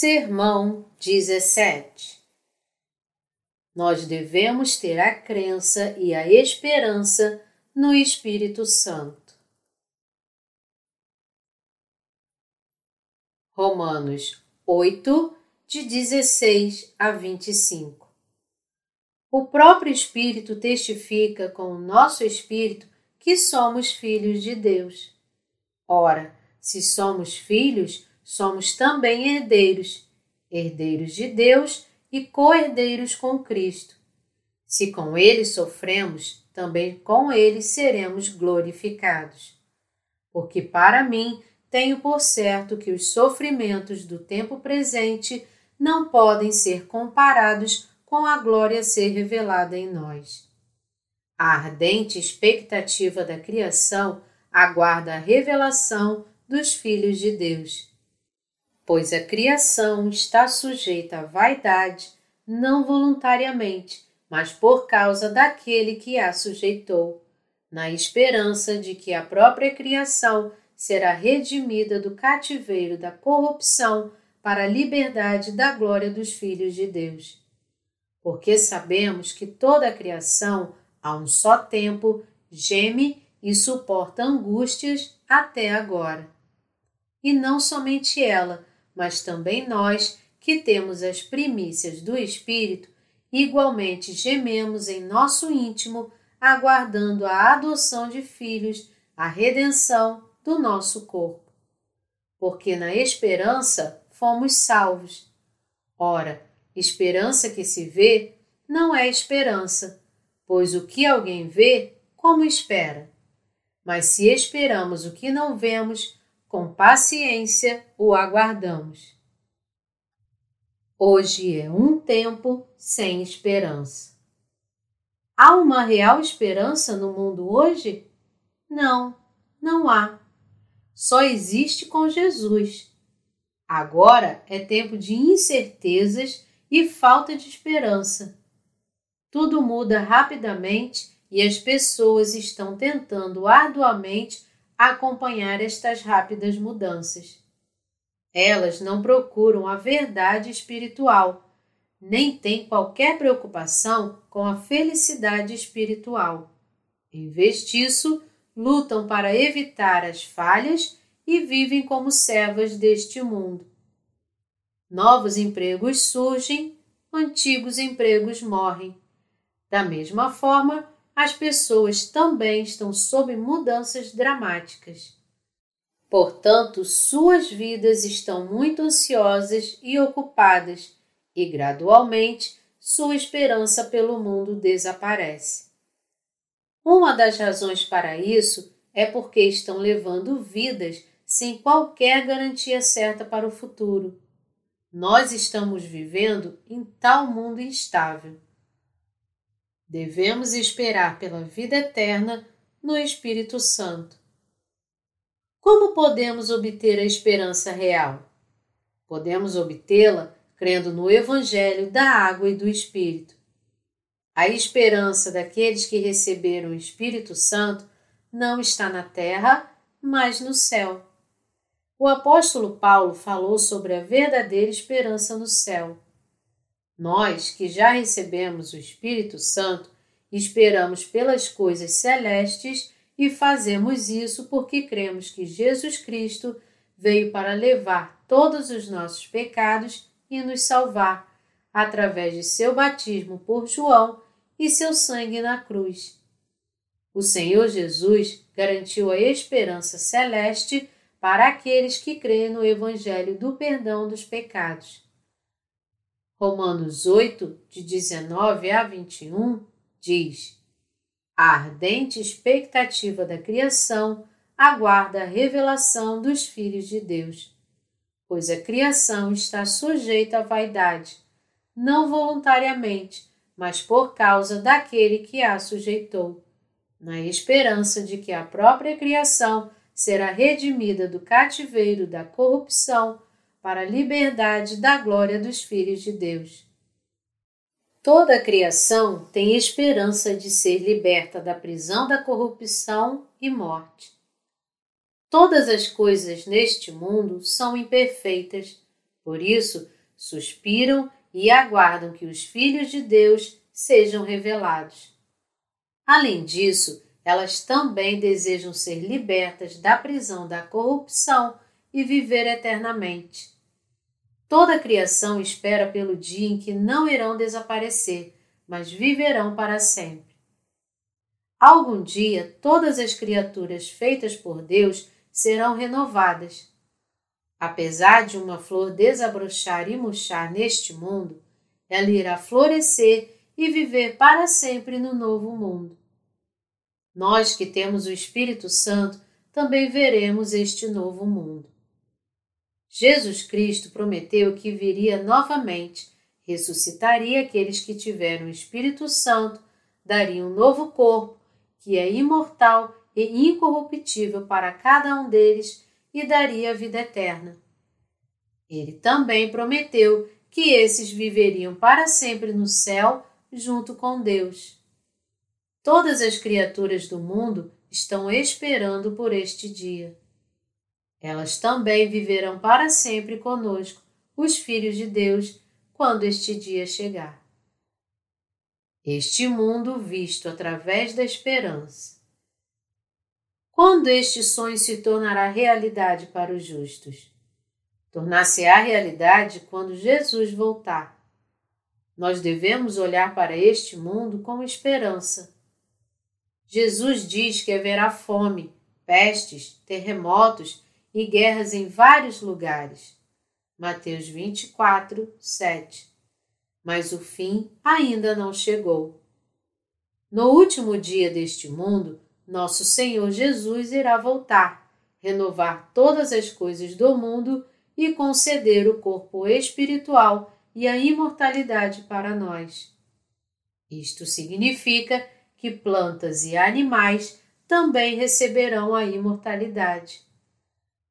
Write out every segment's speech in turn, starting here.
Sermão 17 Nós devemos ter a crença e a esperança no Espírito Santo. Romanos 8, de 16 a 25 O próprio Espírito testifica com o nosso Espírito que somos filhos de Deus. Ora, se somos filhos, somos também herdeiros, herdeiros de Deus e co-herdeiros com Cristo. Se com ele sofremos, também com ele seremos glorificados. Porque para mim tenho por certo que os sofrimentos do tempo presente não podem ser comparados com a glória a ser revelada em nós. A ardente expectativa da criação aguarda a revelação dos filhos de Deus pois a criação está sujeita à vaidade, não voluntariamente, mas por causa daquele que a sujeitou, na esperança de que a própria criação será redimida do cativeiro da corrupção para a liberdade da glória dos filhos de Deus. Porque sabemos que toda a criação, a um só tempo, geme e suporta angústias até agora. E não somente ela, mas também nós, que temos as primícias do Espírito, igualmente gememos em nosso íntimo, aguardando a adoção de filhos, a redenção do nosso corpo. Porque na esperança fomos salvos. Ora, esperança que se vê não é esperança, pois o que alguém vê, como espera? Mas se esperamos o que não vemos, com paciência o aguardamos. Hoje é um tempo sem esperança. Há uma real esperança no mundo hoje? Não, não há. Só existe com Jesus. Agora é tempo de incertezas e falta de esperança. Tudo muda rapidamente e as pessoas estão tentando arduamente acompanhar estas rápidas mudanças. Elas não procuram a verdade espiritual, nem têm qualquer preocupação com a felicidade espiritual. Em vez disso, lutam para evitar as falhas e vivem como servas deste mundo. Novos empregos surgem, antigos empregos morrem. Da mesma forma, as pessoas também estão sob mudanças dramáticas. Portanto, suas vidas estão muito ansiosas e ocupadas, e gradualmente sua esperança pelo mundo desaparece. Uma das razões para isso é porque estão levando vidas sem qualquer garantia certa para o futuro. Nós estamos vivendo em tal mundo instável. Devemos esperar pela vida eterna no Espírito Santo. Como podemos obter a esperança real? Podemos obtê-la crendo no Evangelho da água e do Espírito. A esperança daqueles que receberam o Espírito Santo não está na terra, mas no céu. O apóstolo Paulo falou sobre a verdadeira esperança no céu. Nós, que já recebemos o Espírito Santo, esperamos pelas coisas celestes e fazemos isso porque cremos que Jesus Cristo veio para levar todos os nossos pecados e nos salvar, através de seu batismo por João e seu sangue na cruz. O Senhor Jesus garantiu a esperança celeste para aqueles que creem no Evangelho do perdão dos pecados. Romanos 8, de 19 a 21, diz: A ardente expectativa da criação aguarda a revelação dos filhos de Deus, pois a criação está sujeita à vaidade, não voluntariamente, mas por causa daquele que a sujeitou, na esperança de que a própria criação será redimida do cativeiro da corrupção para a liberdade da glória dos filhos de Deus. Toda a criação tem esperança de ser liberta da prisão da corrupção e morte. Todas as coisas neste mundo são imperfeitas, Por isso, suspiram e aguardam que os filhos de Deus sejam revelados. Além disso, elas também desejam ser libertas da prisão da corrupção e viver eternamente. Toda a criação espera pelo dia em que não irão desaparecer, mas viverão para sempre. Algum dia, todas as criaturas feitas por Deus serão renovadas. Apesar de uma flor desabrochar e murchar neste mundo, ela irá florescer e viver para sempre no novo mundo. Nós que temos o Espírito Santo também veremos este novo mundo. Jesus Cristo prometeu que viria novamente, ressuscitaria aqueles que tiveram o Espírito Santo, daria um novo corpo, que é imortal e incorruptível para cada um deles, e daria a vida eterna. Ele também prometeu que esses viveriam para sempre no céu junto com Deus. Todas as criaturas do mundo estão esperando por este dia. Elas também viverão para sempre conosco, os filhos de Deus, quando este dia chegar. Este mundo visto através da esperança. Quando este sonho se tornará realidade para os justos? Tornar-se-á realidade quando Jesus voltar. Nós devemos olhar para este mundo com esperança Jesus diz que haverá fome, pestes, terremotos e guerras em vários lugares. Mateus 24, 7. Mas o fim ainda não chegou. No último dia deste mundo, nosso Senhor Jesus irá voltar, renovar todas as coisas do mundo e conceder o corpo espiritual e a imortalidade para nós. Isto significa que plantas e animais também receberão a imortalidade.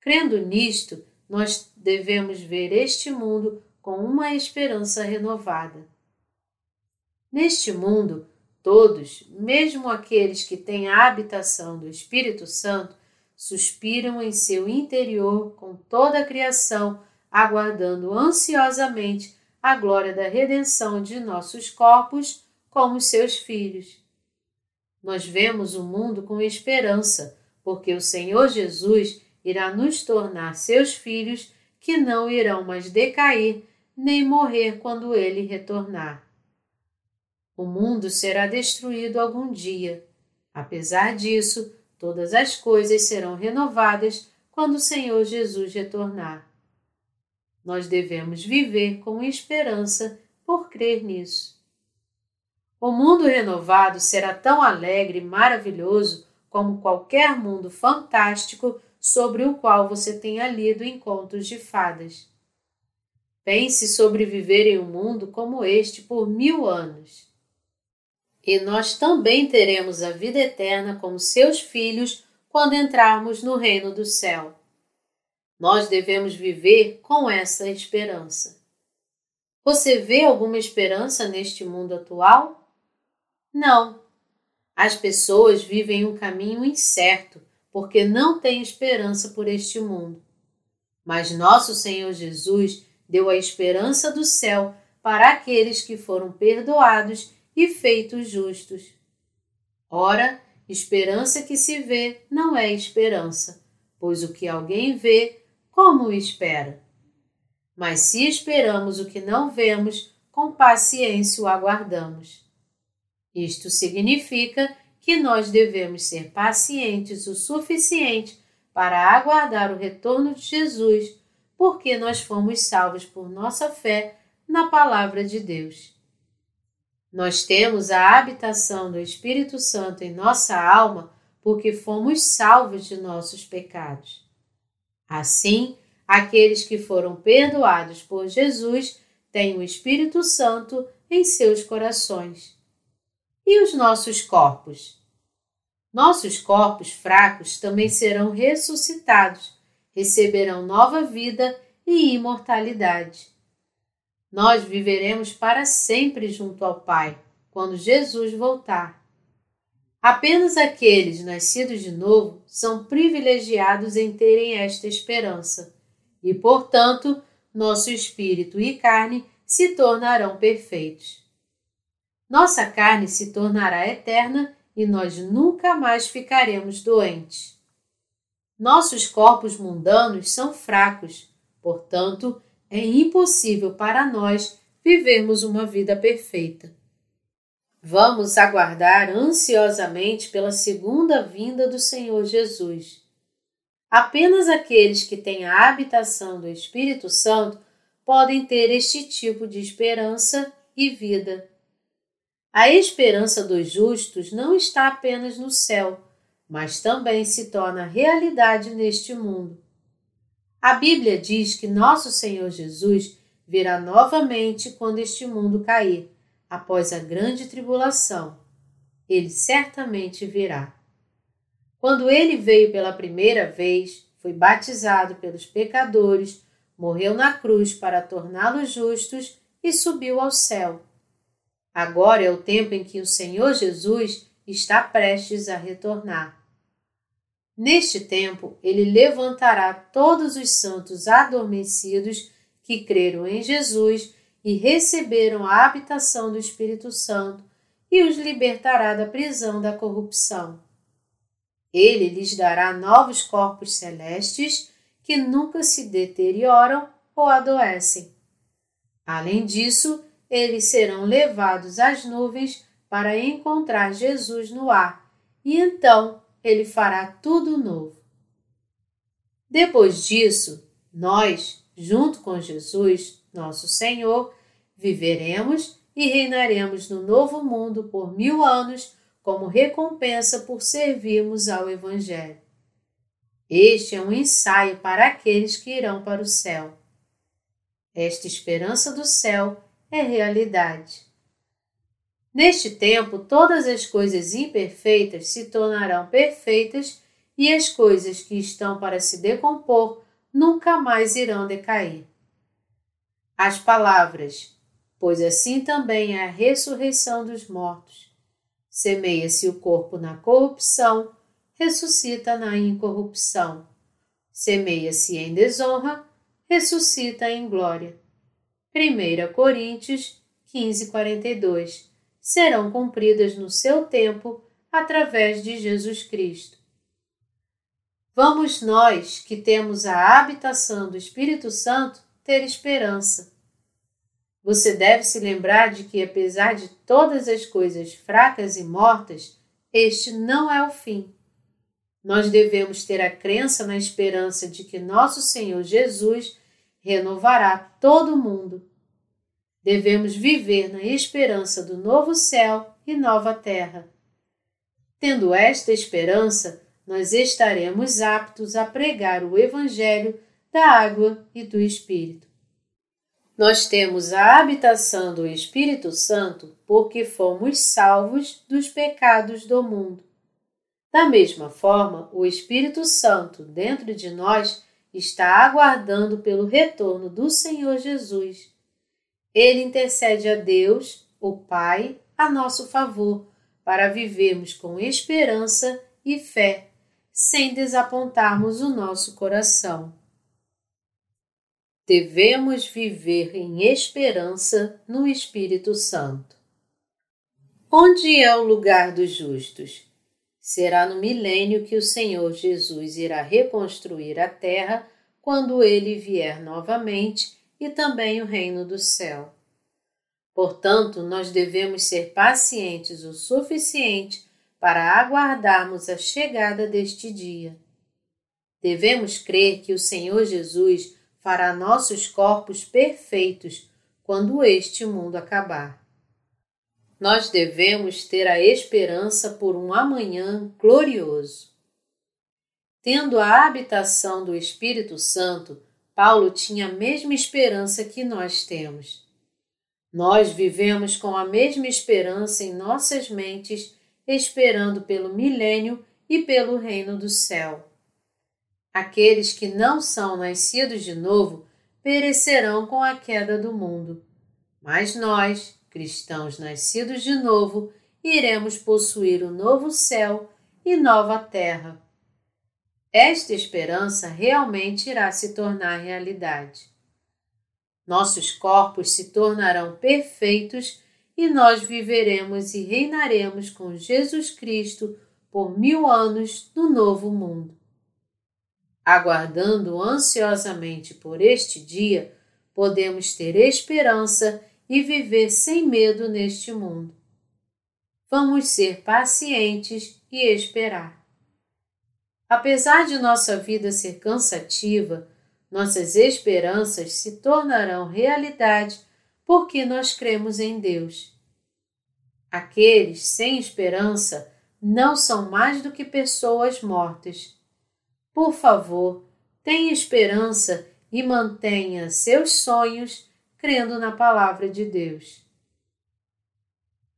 Crendo nisto, nós devemos ver este mundo com uma esperança renovada. Neste mundo, todos, mesmo aqueles que têm a habitação do Espírito Santo, suspiram em seu interior com toda a criação, aguardando ansiosamente a glória da redenção de nossos corpos como seus filhos. Nós vemos o mundo com esperança, porque o Senhor Jesus irá nos tornar seus filhos que não irão mais decair nem morrer quando ele retornar. O mundo será destruído algum dia. Apesar disso, todas as coisas serão renovadas quando o Senhor Jesus retornar. Nós devemos viver com esperança por crer nisso. O mundo renovado será tão alegre e maravilhoso como qualquer mundo fantástico sobre o qual você tenha lido em contos de fadas. Pense sobre viver em um mundo como este por mil anos. E nós também teremos a vida eterna como seus filhos quando entrarmos no reino do céu. Nós devemos viver com essa esperança. Você vê alguma esperança neste mundo atual? Não. As pessoas vivem um caminho incerto porque não têm esperança por este mundo. Mas nosso Senhor Jesus deu a esperança do céu para aqueles que foram perdoados e feitos justos. Ora, esperança que se vê não é esperança, pois o que alguém vê, como o espera? Mas se esperamos o que não vemos, com paciência o aguardamos. Isto significa que nós devemos ser pacientes o suficiente para aguardar o retorno de Jesus, porque nós fomos salvos por nossa fé na Palavra de Deus. Nós temos a habitação do Espírito Santo em nossa alma porque fomos salvos de nossos pecados. Assim, aqueles que foram perdoados por Jesus têm o Espírito Santo em seus corações. E os nossos corpos? Nossos corpos fracos também serão ressuscitados, receberão nova vida e imortalidade. Nós viveremos para sempre junto ao Pai, quando Jesus voltar. Apenas aqueles nascidos de novo são privilegiados em terem esta esperança, e, portanto, nosso espírito e carne se tornarão perfeitos. Nossa carne se tornará eterna e nós nunca mais ficaremos doentes. Nossos corpos mundanos são fracos, portanto, é impossível para nós vivermos uma vida perfeita. Vamos aguardar ansiosamente pela segunda vinda do Senhor Jesus. Apenas aqueles que têm a habitação do Espírito Santo podem ter este tipo de esperança e vida. A esperança dos justos não está apenas no céu, mas também se torna realidade neste mundo. A Bíblia diz que nosso Senhor Jesus virá novamente quando este mundo cair, após a grande tribulação. Ele certamente virá. Quando ele veio pela primeira vez, foi batizado pelos pecadores, morreu na cruz para torná-los justos e subiu ao céu. Agora é o tempo em que o Senhor Jesus está prestes a retornar. Neste tempo, ele levantará todos os santos adormecidos que creram em Jesus e receberam a habitação do Espírito Santo e os libertará da prisão da corrupção. Ele lhes dará novos corpos celestes que nunca se deterioram ou adoecem. Além disso, eles serão levados às nuvens para encontrar Jesus no ar, e então ele fará tudo novo. Depois disso, nós, junto com Jesus, nosso Senhor, viveremos e reinaremos no novo mundo por mil anos como recompensa por servirmos ao Evangelho. Este é um ensaio para aqueles que irão para o céu. Esta esperança do céu é realidade. Neste tempo, todas as coisas imperfeitas se tornarão perfeitas e as coisas que estão para se decompor nunca mais irão decair. As palavras, pois assim também é a ressurreição dos mortos. Semeia-se o corpo na corrupção, ressuscita na incorrupção. Semeia-se em desonra, ressuscita em glória. 1 Coríntios 15, 42 serão cumpridas no seu tempo através de Jesus Cristo. Vamos nós, que temos a habitação do Espírito Santo, ter esperança. Você deve se lembrar de que, apesar de todas as coisas fracas e mortas, este não é o fim. Nós devemos ter a crença na esperança de que nosso Senhor Jesus renovará todo o mundo Devemos viver na esperança do novo céu e nova terra. Tendo esta esperança, nós estaremos aptos a pregar o Evangelho da água e do Espírito. Nós temos a habitação do Espírito Santo porque fomos salvos dos pecados do mundo. Da mesma forma, o Espírito Santo dentro de nós está aguardando pelo retorno do Senhor Jesus ele intercede a Deus, o Pai, a nosso favor, para vivermos com esperança e fé, sem desapontarmos o nosso coração. Devemos viver em esperança no Espírito Santo. Onde é o lugar dos justos? Será no milênio que o Senhor Jesus irá reconstruir a terra quando ele vier novamente e também o reino do céu. Portanto, nós devemos ser pacientes o suficiente para aguardarmos a chegada deste dia. Devemos crer que o Senhor Jesus fará nossos corpos perfeitos quando este mundo acabar. Nós devemos ter a esperança por um amanhã glorioso. Tendo a habitação do Espírito Santo, Paulo tinha a mesma esperança que nós temos. Nós vivemos com a mesma esperança em nossas mentes, esperando pelo milênio e pelo reino do céu. Aqueles que não são nascidos de novo perecerão com a queda do mundo. Mas nós, cristãos nascidos de novo, iremos possuir o novo céu e nova terra esta esperança realmente irá se tornar realidade. Nossos corpos se tornarão perfeitos e nós viveremos e reinaremos com Jesus Cristo por mil anos no novo mundo. Aguardando ansiosamente por este dia, podemos ter esperança e viver sem medo neste mundo. Vamos ser pacientes e esperar. Apesar de nossa vida ser cansativa, nossas esperanças se tornarão realidade porque nós cremos em Deus. Aqueles sem esperança não são mais do que pessoas mortas. Por favor, tenha esperança e mantenha seus sonhos crendo na palavra de Deus.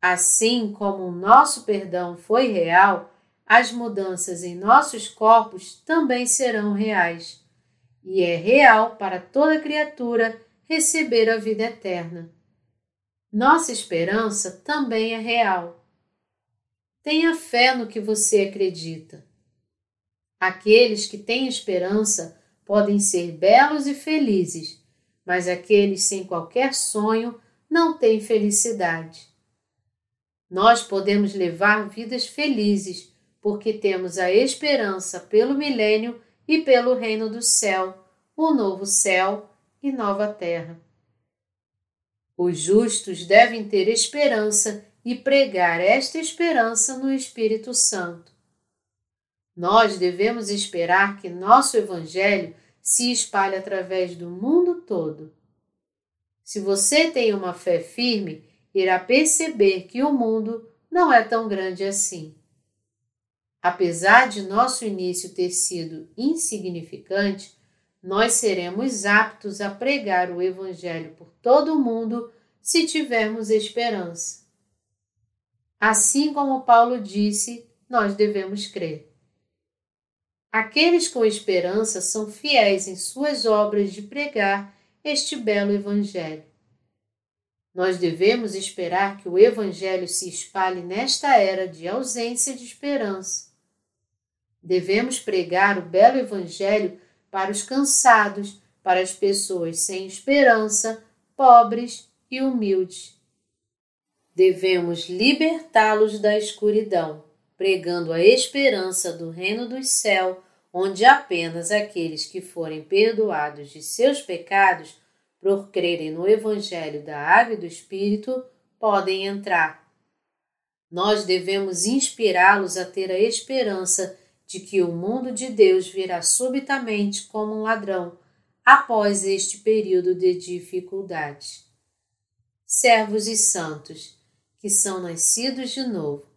Assim como o nosso perdão foi real, as mudanças em nossos corpos também serão reais. E é real para toda criatura receber a vida eterna. Nossa esperança também é real. Tenha fé no que você acredita. Aqueles que têm esperança podem ser belos e felizes, mas aqueles sem qualquer sonho não têm felicidade. Nós podemos levar vidas felizes porque temos a esperança pelo milênio e pelo reino do céu, o novo céu e nova terra. Os justos devem ter esperança e pregar esta esperança no Espírito Santo. Nós devemos esperar que nosso Evangelho se espalhe através do mundo todo. Se você tem uma fé firme, irá perceber que o mundo não é tão grande assim. Apesar de nosso início ter sido insignificante, nós seremos aptos a pregar o Evangelho por todo o mundo se tivermos esperança. Assim como Paulo disse, nós devemos crer. Aqueles com esperança são fiéis em suas obras de pregar este belo Evangelho. Nós devemos esperar que o Evangelho se espalhe nesta era de ausência de esperança. Devemos pregar o belo Evangelho para os cansados, para as pessoas sem esperança, pobres e humildes. Devemos libertá-los da escuridão, pregando a esperança do reino dos céus, onde apenas aqueles que forem perdoados de seus pecados por crerem no Evangelho da Água e do Espírito podem entrar. Nós devemos inspirá-los a ter a esperança de que o mundo de Deus virá subitamente como um ladrão após este período de dificuldade. Servos e santos, que são nascidos de novo,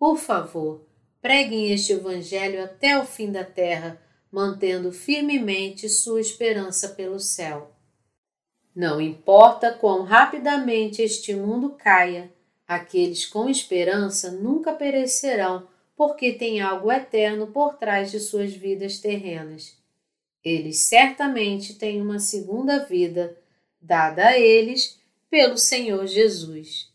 por favor, preguem este Evangelho até o fim da terra, mantendo firmemente sua esperança pelo céu. Não importa quão rapidamente este mundo caia, aqueles com esperança nunca perecerão porque tem algo eterno por trás de suas vidas terrenas. Eles certamente têm uma segunda vida, dada a eles pelo Senhor Jesus.